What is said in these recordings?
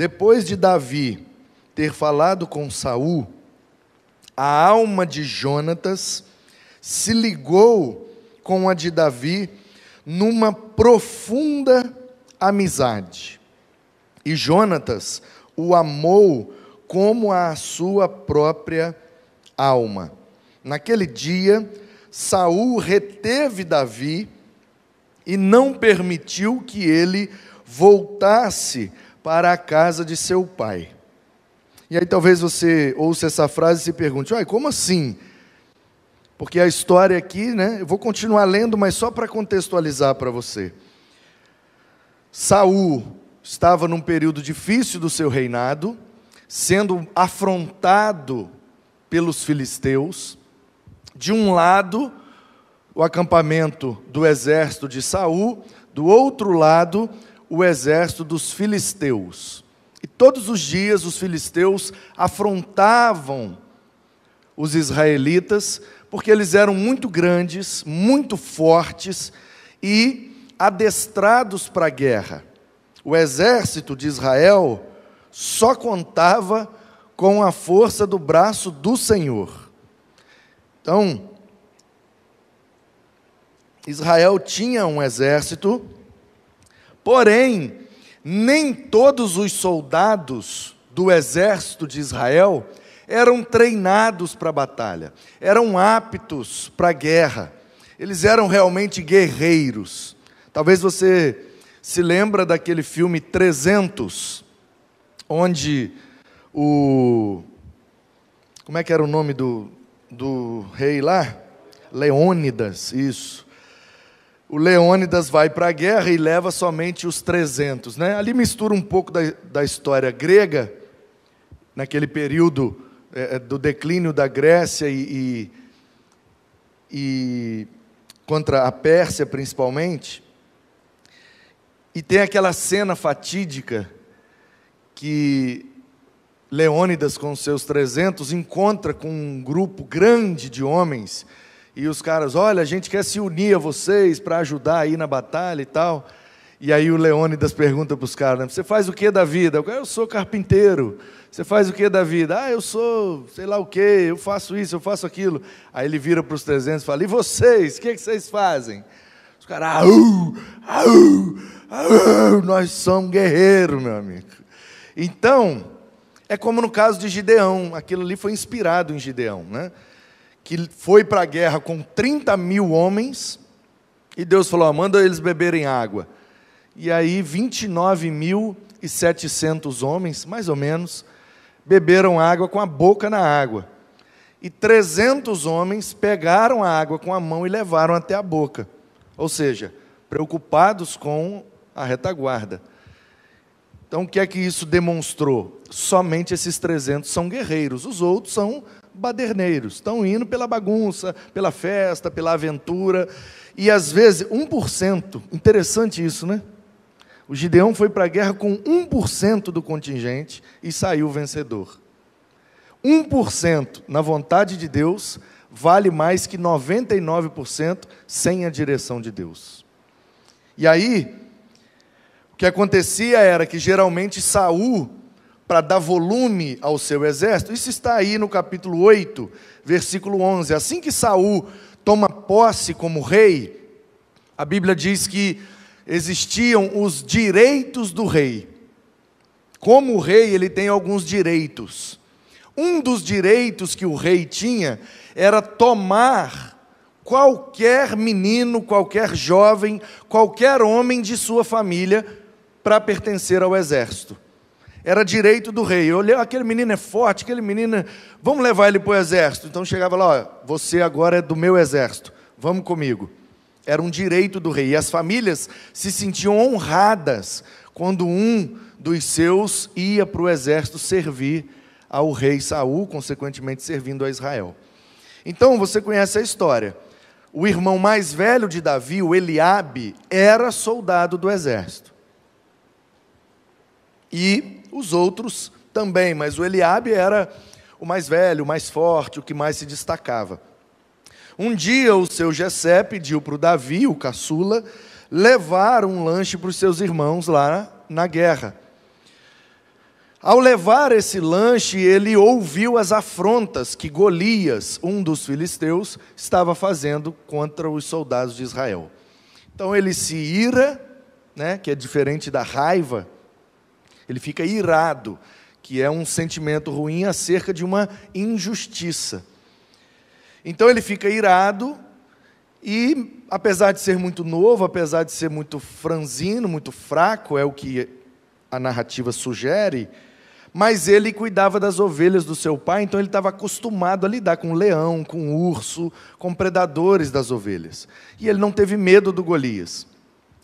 Depois de Davi ter falado com Saul, a alma de Jonatas se ligou com a de Davi numa profunda amizade. E Jonatas o amou como a sua própria alma. Naquele dia, Saul reteve Davi e não permitiu que ele voltasse para a casa de seu pai. E aí talvez você ouça essa frase e se pergunte: "Uai, como assim?" Porque a história aqui, né? Eu vou continuar lendo, mas só para contextualizar para você. Saul estava num período difícil do seu reinado, sendo afrontado pelos filisteus. De um lado, o acampamento do exército de Saul, do outro lado, o exército dos filisteus. E todos os dias os filisteus afrontavam os israelitas, porque eles eram muito grandes, muito fortes e adestrados para a guerra. O exército de Israel só contava com a força do braço do Senhor. Então, Israel tinha um exército, porém, nem todos os soldados do exército de Israel eram treinados para a batalha, eram aptos para a guerra, eles eram realmente guerreiros. Talvez você se lembra daquele filme 300, onde o. Como é que era o nome do, do rei lá? Leônidas, isso. O Leônidas vai para a guerra e leva somente os 300. Né? Ali mistura um pouco da, da história grega, naquele período é, é do declínio da Grécia e, e, e contra a Pérsia, principalmente. E tem aquela cena fatídica que Leônidas, com seus 300, encontra com um grupo grande de homens e os caras, olha, a gente quer se unir a vocês para ajudar aí na batalha e tal. E aí o Leônidas pergunta para os caras: Você faz o que da vida? Eu sou carpinteiro. Você faz o que da vida? Ah, eu sou sei lá o que, eu faço isso, eu faço aquilo. Aí ele vira para os 300 e fala: E vocês? O que, é que vocês fazem? Os caras, au, au, au, nós somos guerreiros, meu amigo. Então, é como no caso de Gideão, aquilo ali foi inspirado em Gideão, né? Que foi para a guerra com 30 mil homens, e Deus falou: manda eles beberem água. E aí, 29.700 homens, mais ou menos, beberam água com a boca na água. E 300 homens pegaram a água com a mão e levaram até a boca. Ou seja, preocupados com a retaguarda. Então, o que é que isso demonstrou? Somente esses 300 são guerreiros, os outros são baderneiros, estão indo pela bagunça, pela festa, pela aventura. E às vezes, 1%, interessante isso, né? O Gideão foi para a guerra com 1% do contingente e saiu vencedor. 1% na vontade de Deus vale mais que 99% sem a direção de Deus. E aí, o que acontecia era que geralmente Saul, para dar volume ao seu exército, isso está aí no capítulo 8, versículo 11. Assim que Saul toma posse como rei, a Bíblia diz que existiam os direitos do rei. Como rei, ele tem alguns direitos. Um dos direitos que o rei tinha era tomar qualquer menino, qualquer jovem, qualquer homem de sua família para pertencer ao exército. Era direito do rei. Olhei, aquele menino é forte, aquele menino, é... vamos levar ele para o exército. Então chegava lá, ó, você agora é do meu exército, vamos comigo. Era um direito do rei. E as famílias se sentiam honradas quando um dos seus ia para o exército servir ao rei Saul, consequentemente servindo a Israel. Então você conhece a história. O irmão mais velho de Davi, o Eliabe, era soldado do exército. E os outros também, mas o Eliabe era o mais velho, o mais forte, o que mais se destacava. Um dia o seu Jessé pediu para o Davi, o caçula, levar um lanche para os seus irmãos lá na guerra. Ao levar esse lanche, ele ouviu as afrontas que Golias, um dos filisteus, estava fazendo contra os soldados de Israel. Então ele se ira, né, que é diferente da raiva, ele fica irado, que é um sentimento ruim acerca de uma injustiça. Então ele fica irado e, apesar de ser muito novo, apesar de ser muito franzino, muito fraco, é o que a narrativa sugere, mas ele cuidava das ovelhas do seu pai, então ele estava acostumado a lidar com leão, com urso, com predadores das ovelhas. E ele não teve medo do Golias.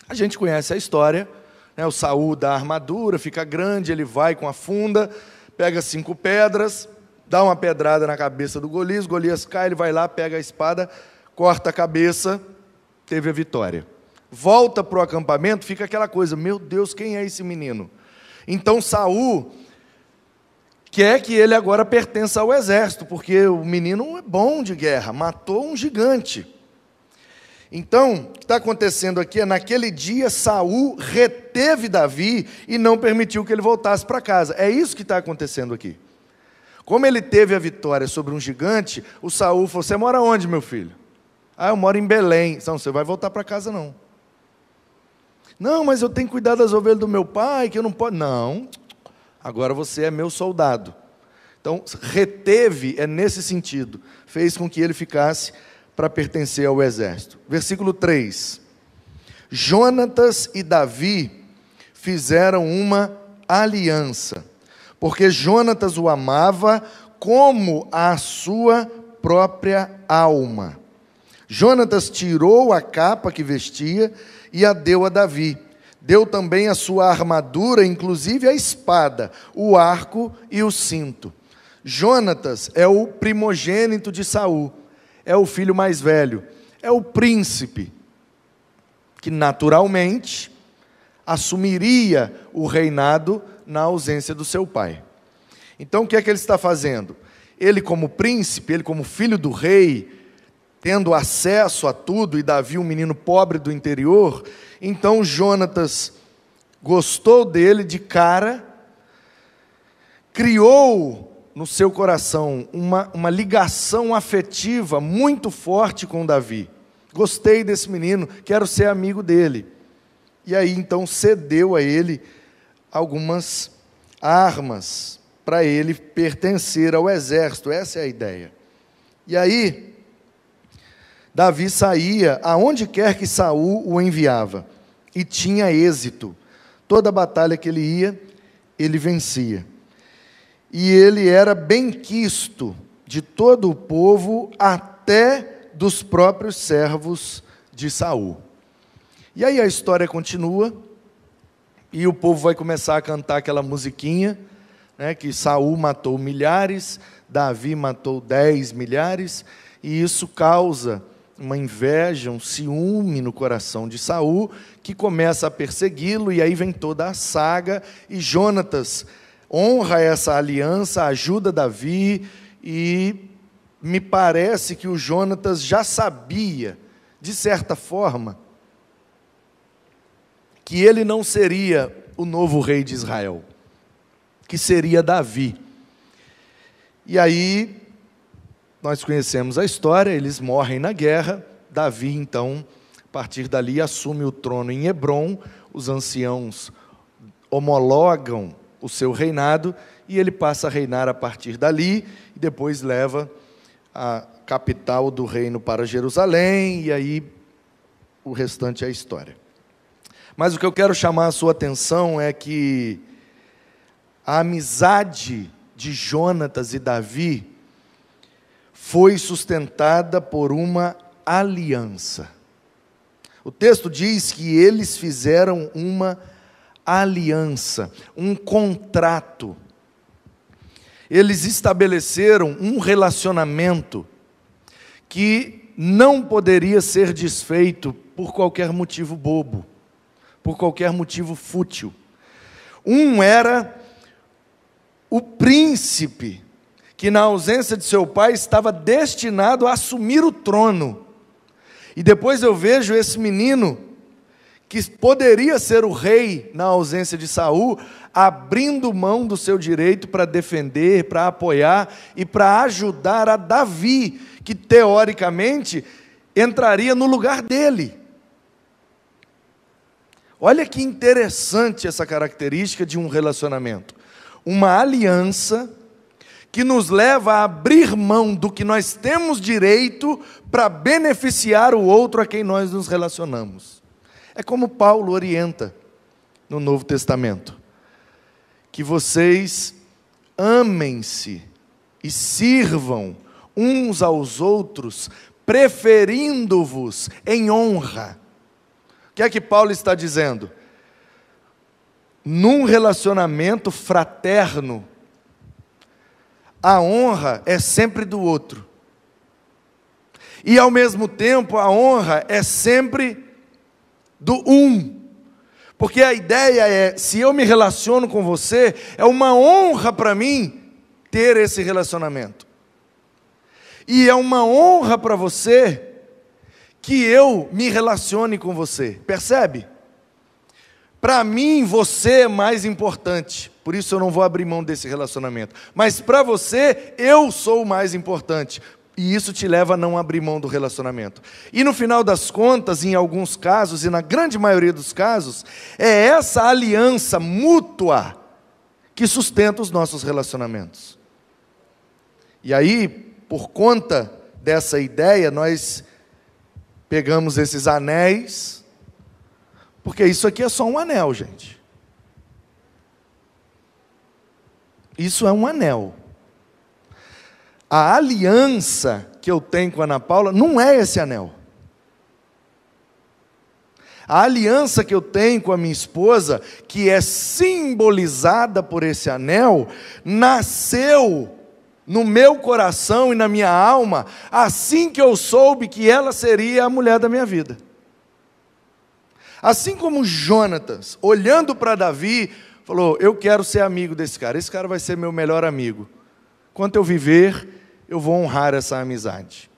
A gente conhece a história, né? o Saul dá a armadura, fica grande, ele vai com a funda, pega cinco pedras, dá uma pedrada na cabeça do Golias, Golias cai, ele vai lá, pega a espada, corta a cabeça, teve a vitória. Volta para o acampamento, fica aquela coisa, meu Deus, quem é esse menino? Então Saul quer que ele agora pertença ao exército, porque o menino é bom de guerra, matou um gigante. Então, o que está acontecendo aqui é naquele dia Saul reteve Davi e não permitiu que ele voltasse para casa. É isso que está acontecendo aqui. Como ele teve a vitória sobre um gigante, o Saul falou: Você mora onde, meu filho? Ah, eu moro em Belém. Não, você vai voltar para casa não. Não, mas eu tenho que cuidar das ovelhas do meu pai, que eu não posso. Não, agora você é meu soldado. Então, reteve é nesse sentido, fez com que ele ficasse para pertencer ao exército. Versículo 3: Jonatas e Davi fizeram uma aliança, porque Jonatas o amava como a sua própria alma. Jonatas tirou a capa que vestia e a deu a Davi Deu também a sua armadura, inclusive a espada, o arco e o cinto. Jonatas é o primogênito de Saul, é o filho mais velho, é o príncipe que naturalmente assumiria o reinado na ausência do seu pai. Então o que é que ele está fazendo? Ele como príncipe, ele como filho do rei, tendo acesso a tudo, e Davi, um menino pobre do interior, então Jonatas gostou dele de cara, criou no seu coração uma, uma ligação afetiva muito forte com Davi. Gostei desse menino, quero ser amigo dele. E aí então cedeu a ele algumas armas para ele pertencer ao exército, essa é a ideia. E aí, Davi saía aonde quer que Saul o enviava e tinha êxito. Toda batalha que ele ia, ele vencia. E ele era benquisto de todo o povo, até dos próprios servos de Saul. E aí a história continua, e o povo vai começar a cantar aquela musiquinha, né, que Saul matou milhares, Davi matou dez milhares, e isso causa uma inveja, um ciúme no coração de Saul, que começa a persegui-lo, e aí vem toda a saga, e Jonatas honra essa aliança, ajuda Davi, e me parece que o Jonatas já sabia, de certa forma, que ele não seria o novo rei de Israel, que seria Davi. E aí nós conhecemos a história, eles morrem na guerra. Davi, então, a partir dali, assume o trono em Hebron. Os anciãos homologam o seu reinado e ele passa a reinar a partir dali e depois leva a capital do reino para Jerusalém e aí o restante é história. Mas o que eu quero chamar a sua atenção é que a amizade de Jonatas e Davi foi sustentada por uma aliança. O texto diz que eles fizeram uma aliança, um contrato. Eles estabeleceram um relacionamento que não poderia ser desfeito por qualquer motivo bobo, por qualquer motivo fútil. Um era o príncipe que na ausência de seu pai estava destinado a assumir o trono. E depois eu vejo esse menino que poderia ser o rei na ausência de Saul, abrindo mão do seu direito para defender, para apoiar e para ajudar a Davi, que teoricamente entraria no lugar dele. Olha que interessante essa característica de um relacionamento. Uma aliança que nos leva a abrir mão do que nós temos direito para beneficiar o outro a quem nós nos relacionamos. É como Paulo orienta no Novo Testamento: que vocês amem-se e sirvam uns aos outros, preferindo-vos em honra. O que é que Paulo está dizendo? Num relacionamento fraterno, a honra é sempre do outro. E ao mesmo tempo, a honra é sempre do um. Porque a ideia é: se eu me relaciono com você, é uma honra para mim ter esse relacionamento. E é uma honra para você que eu me relacione com você. Percebe? Para mim, você é mais importante. Por isso eu não vou abrir mão desse relacionamento. Mas para você, eu sou o mais importante. E isso te leva a não abrir mão do relacionamento. E no final das contas, em alguns casos, e na grande maioria dos casos, é essa aliança mútua que sustenta os nossos relacionamentos. E aí, por conta dessa ideia, nós pegamos esses anéis, porque isso aqui é só um anel, gente. Isso é um anel. A aliança que eu tenho com a Ana Paula não é esse anel. A aliança que eu tenho com a minha esposa, que é simbolizada por esse anel, nasceu no meu coração e na minha alma assim que eu soube que ela seria a mulher da minha vida. Assim como Jonatas, olhando para Davi, falou: Eu quero ser amigo desse cara, esse cara vai ser meu melhor amigo. Quanto eu viver, eu vou honrar essa amizade.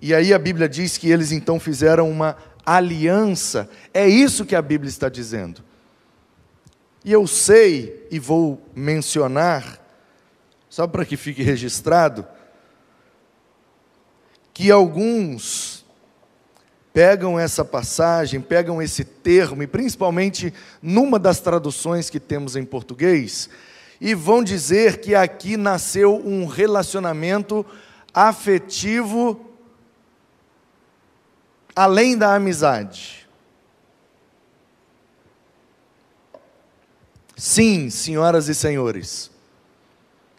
E aí a Bíblia diz que eles então fizeram uma aliança. É isso que a Bíblia está dizendo. E eu sei e vou mencionar, só para que fique registrado, que alguns pegam essa passagem, pegam esse termo, e principalmente numa das traduções que temos em português, e vão dizer que aqui nasceu um relacionamento afetivo além da amizade. Sim, senhoras e senhores,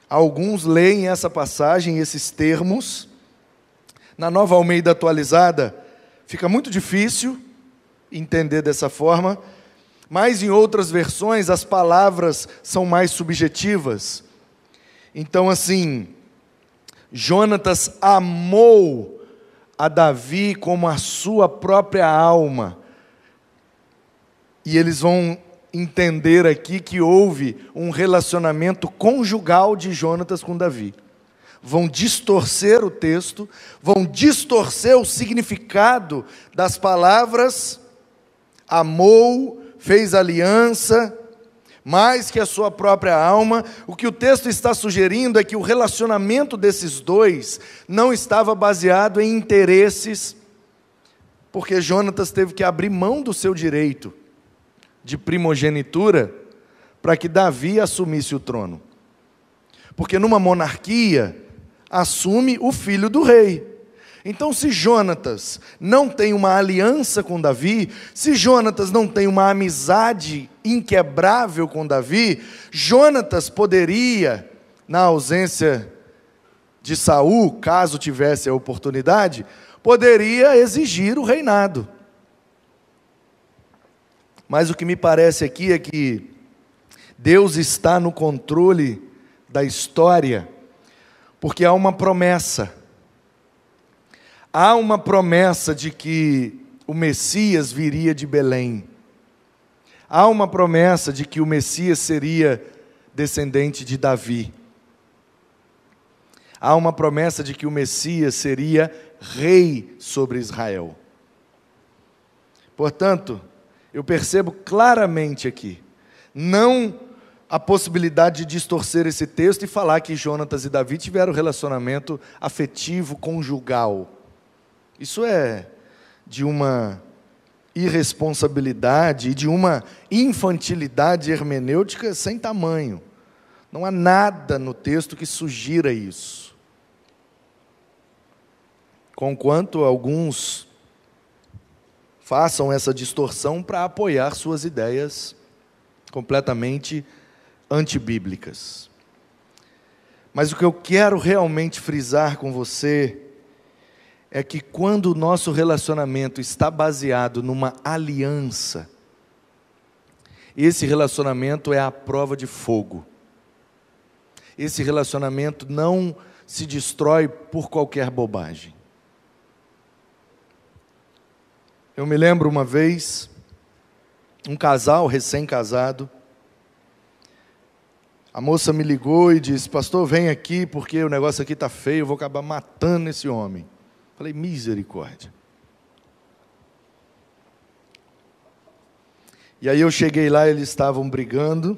alguns leem essa passagem, esses termos, na nova Almeida atualizada, fica muito difícil entender dessa forma, mas em outras versões as palavras são mais subjetivas. Então, assim, Jonatas amou a Davi como a sua própria alma. E eles vão entender aqui que houve um relacionamento conjugal de Jonatas com Davi. Vão distorcer o texto, vão distorcer o significado das palavras amou, fez aliança, mais que a sua própria alma. O que o texto está sugerindo é que o relacionamento desses dois não estava baseado em interesses, porque Jonatas teve que abrir mão do seu direito de primogenitura para que Davi assumisse o trono. Porque numa monarquia, assume o filho do rei. Então, se Jonatas não tem uma aliança com Davi, se Jonatas não tem uma amizade inquebrável com Davi, Jonatas poderia, na ausência de Saul, caso tivesse a oportunidade, poderia exigir o reinado. Mas o que me parece aqui é que Deus está no controle da história, porque há uma promessa há uma promessa de que o Messias viria de Belém. Há uma promessa de que o Messias seria descendente de Davi. Há uma promessa de que o Messias seria rei sobre Israel. Portanto, eu percebo claramente aqui, não a possibilidade de distorcer esse texto e falar que Jonatas e Davi tiveram relacionamento afetivo conjugal. Isso é de uma irresponsabilidade e de uma infantilidade hermenêutica sem tamanho. Não há nada no texto que sugira isso. Conquanto alguns façam essa distorção para apoiar suas ideias completamente antibíblicas. Mas o que eu quero realmente frisar com você é que quando o nosso relacionamento está baseado numa aliança, esse relacionamento é a prova de fogo. Esse relacionamento não se destrói por qualquer bobagem. Eu me lembro uma vez, um casal recém-casado, a moça me ligou e disse: Pastor, vem aqui porque o negócio aqui está feio, eu vou acabar matando esse homem. Falei, misericórdia. E aí eu cheguei lá, eles estavam brigando.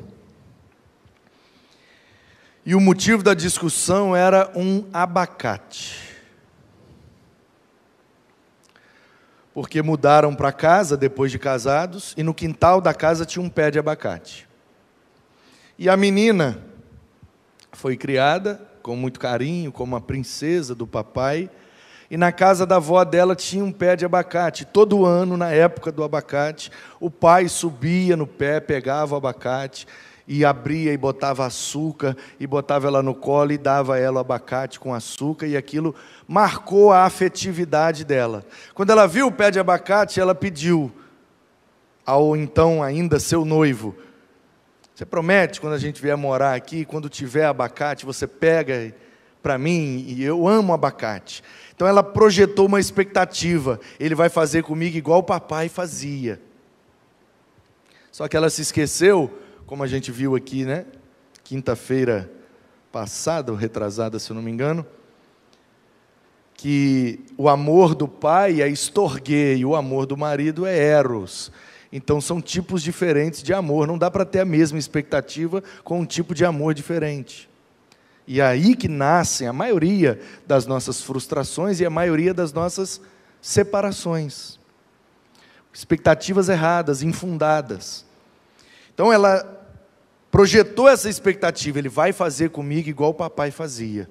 E o motivo da discussão era um abacate. Porque mudaram para casa depois de casados e no quintal da casa tinha um pé de abacate. E a menina foi criada com muito carinho, como a princesa do papai e na casa da avó dela tinha um pé de abacate. Todo ano, na época do abacate, o pai subia no pé, pegava o abacate e abria e botava açúcar e botava ela no colo e dava ela o abacate com açúcar e aquilo marcou a afetividade dela. Quando ela viu o pé de abacate, ela pediu ao então ainda seu noivo: Você promete quando a gente vier morar aqui, quando tiver abacate, você pega para mim e eu amo abacate. Então ela projetou uma expectativa: ele vai fazer comigo igual o papai fazia. Só que ela se esqueceu, como a gente viu aqui, né? Quinta-feira passada, ou retrasada, se eu não me engano, que o amor do pai é estorgue e o amor do marido é eros. Então são tipos diferentes de amor, não dá para ter a mesma expectativa com um tipo de amor diferente. E é aí que nascem a maioria das nossas frustrações e a maioria das nossas separações. Expectativas erradas, infundadas. Então ela projetou essa expectativa, ele vai fazer comigo igual o papai fazia.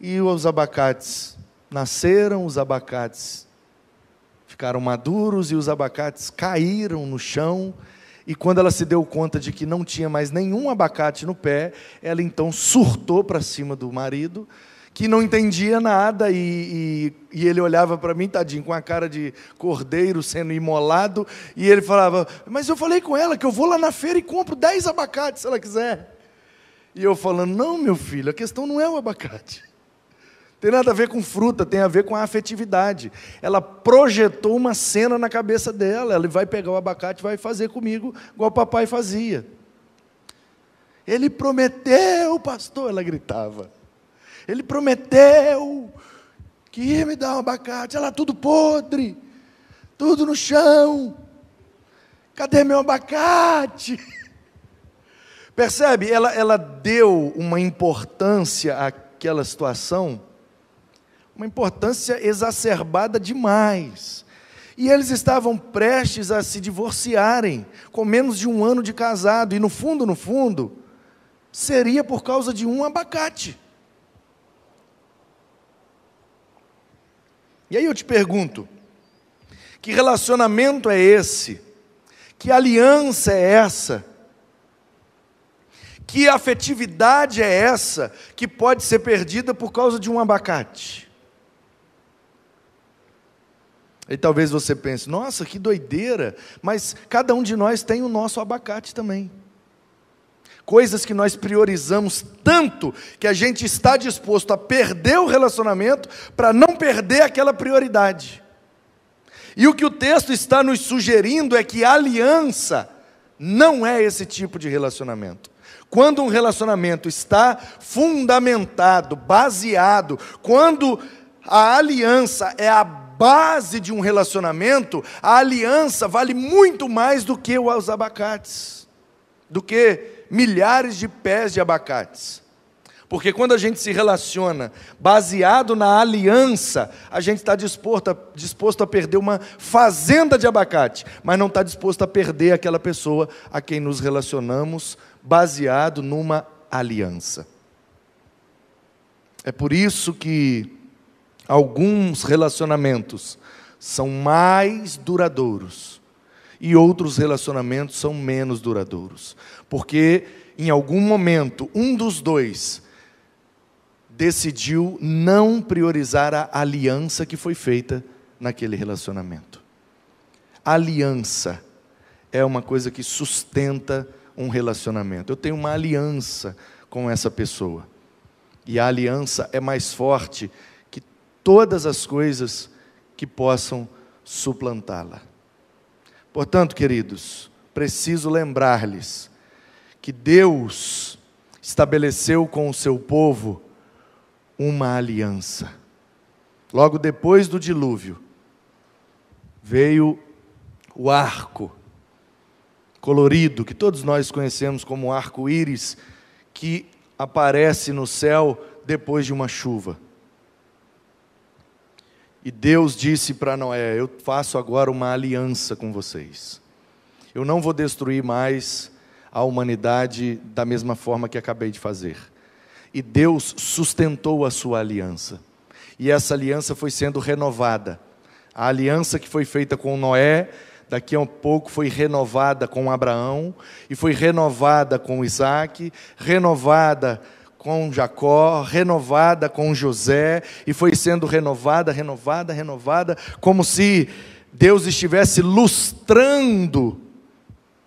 E os abacates nasceram, os abacates ficaram maduros e os abacates caíram no chão e quando ela se deu conta de que não tinha mais nenhum abacate no pé, ela então surtou para cima do marido, que não entendia nada, e, e, e ele olhava para mim, tadinho, com a cara de cordeiro sendo imolado, e ele falava: Mas eu falei com ela que eu vou lá na feira e compro 10 abacates se ela quiser. E eu falando: Não, meu filho, a questão não é o abacate. Tem nada a ver com fruta, tem a ver com a afetividade. Ela projetou uma cena na cabeça dela. Ela vai pegar o abacate e vai fazer comigo, igual o papai fazia. Ele prometeu, pastor, ela gritava. Ele prometeu que ia me dar um abacate. Ela tudo podre, tudo no chão. Cadê meu abacate? Percebe? Ela, ela deu uma importância àquela situação uma importância exacerbada demais. E eles estavam prestes a se divorciarem, com menos de um ano de casado, e no fundo, no fundo, seria por causa de um abacate. E aí eu te pergunto: que relacionamento é esse? Que aliança é essa? Que afetividade é essa que pode ser perdida por causa de um abacate? E talvez você pense, nossa, que doideira, mas cada um de nós tem o nosso abacate também. Coisas que nós priorizamos tanto que a gente está disposto a perder o relacionamento para não perder aquela prioridade. E o que o texto está nos sugerindo é que aliança não é esse tipo de relacionamento. Quando um relacionamento está fundamentado, baseado, quando a aliança é a base de um relacionamento, a aliança vale muito mais do que os abacates, do que milhares de pés de abacates. Porque quando a gente se relaciona baseado na aliança, a gente está disposto a, disposto a perder uma fazenda de abacate, mas não está disposto a perder aquela pessoa a quem nos relacionamos baseado numa aliança. É por isso que alguns relacionamentos são mais duradouros e outros relacionamentos são menos duradouros, porque em algum momento um dos dois decidiu não priorizar a aliança que foi feita naquele relacionamento. Aliança é uma coisa que sustenta um relacionamento. Eu tenho uma aliança com essa pessoa. E a aliança é mais forte todas as coisas que possam suplantá-la. Portanto, queridos, preciso lembrar-lhes que Deus estabeleceu com o seu povo uma aliança. Logo depois do dilúvio, veio o arco colorido, que todos nós conhecemos como arco-íris, que aparece no céu depois de uma chuva. E Deus disse para Noé: Eu faço agora uma aliança com vocês. Eu não vou destruir mais a humanidade da mesma forma que acabei de fazer e Deus sustentou a sua aliança. E essa aliança foi sendo renovada. A aliança que foi feita com Noé, daqui a um pouco foi renovada com Abraão, e foi renovada com Isaac, renovada com Jacó, renovada com José, e foi sendo renovada, renovada, renovada, como se Deus estivesse lustrando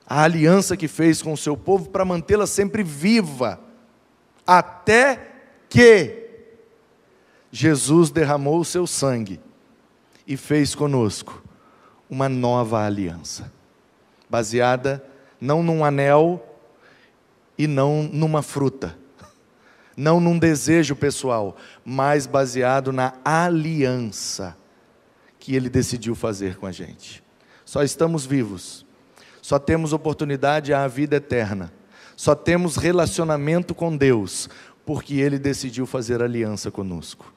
a aliança que fez com o seu povo para mantê-la sempre viva até que Jesus derramou o seu sangue e fez conosco uma nova aliança, baseada não num anel e não numa fruta, não num desejo pessoal, mas baseado na aliança que ele decidiu fazer com a gente. Só estamos vivos, só temos oportunidade à vida eterna só temos relacionamento com Deus porque Ele decidiu fazer aliança conosco.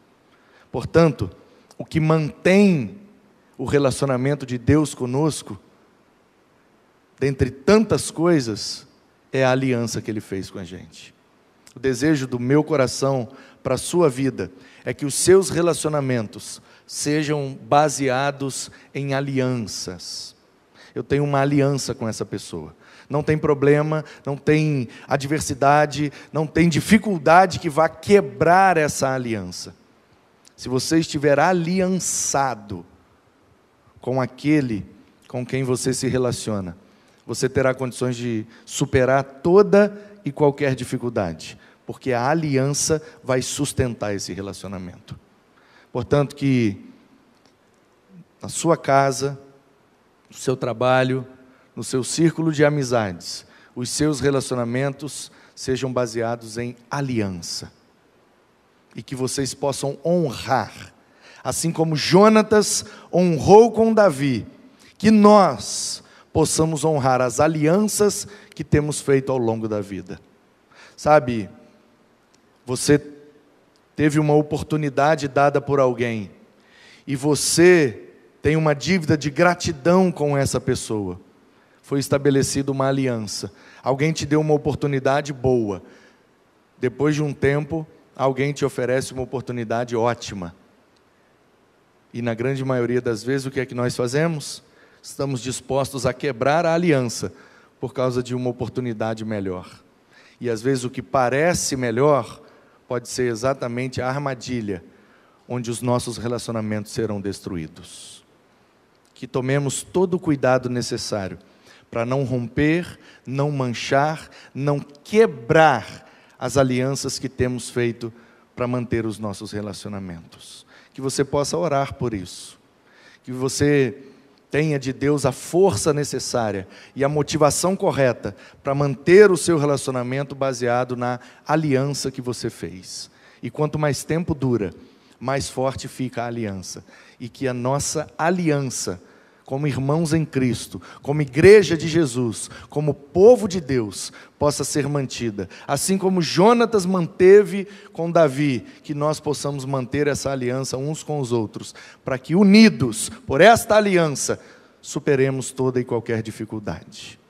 Portanto, o que mantém o relacionamento de Deus conosco, dentre tantas coisas, é a aliança que Ele fez com a gente. O desejo do meu coração para a sua vida é que os seus relacionamentos sejam baseados em alianças. Eu tenho uma aliança com essa pessoa não tem problema, não tem adversidade, não tem dificuldade que vá quebrar essa aliança. Se você estiver aliançado com aquele com quem você se relaciona, você terá condições de superar toda e qualquer dificuldade, porque a aliança vai sustentar esse relacionamento. Portanto, que na sua casa, no seu trabalho, no seu círculo de amizades, os seus relacionamentos sejam baseados em aliança. E que vocês possam honrar, assim como Jonatas honrou com Davi, que nós possamos honrar as alianças que temos feito ao longo da vida. Sabe, você teve uma oportunidade dada por alguém e você tem uma dívida de gratidão com essa pessoa foi estabelecida uma aliança. Alguém te deu uma oportunidade boa. Depois de um tempo, alguém te oferece uma oportunidade ótima. E na grande maioria das vezes, o que é que nós fazemos? Estamos dispostos a quebrar a aliança por causa de uma oportunidade melhor. E às vezes o que parece melhor pode ser exatamente a armadilha onde os nossos relacionamentos serão destruídos. Que tomemos todo o cuidado necessário para não romper, não manchar, não quebrar as alianças que temos feito para manter os nossos relacionamentos. Que você possa orar por isso. Que você tenha de Deus a força necessária e a motivação correta para manter o seu relacionamento baseado na aliança que você fez. E quanto mais tempo dura, mais forte fica a aliança. e que a nossa aliança, como irmãos em Cristo, como igreja de Jesus, como povo de Deus, possa ser mantida. Assim como Jonatas manteve com Davi, que nós possamos manter essa aliança uns com os outros, para que unidos por esta aliança superemos toda e qualquer dificuldade.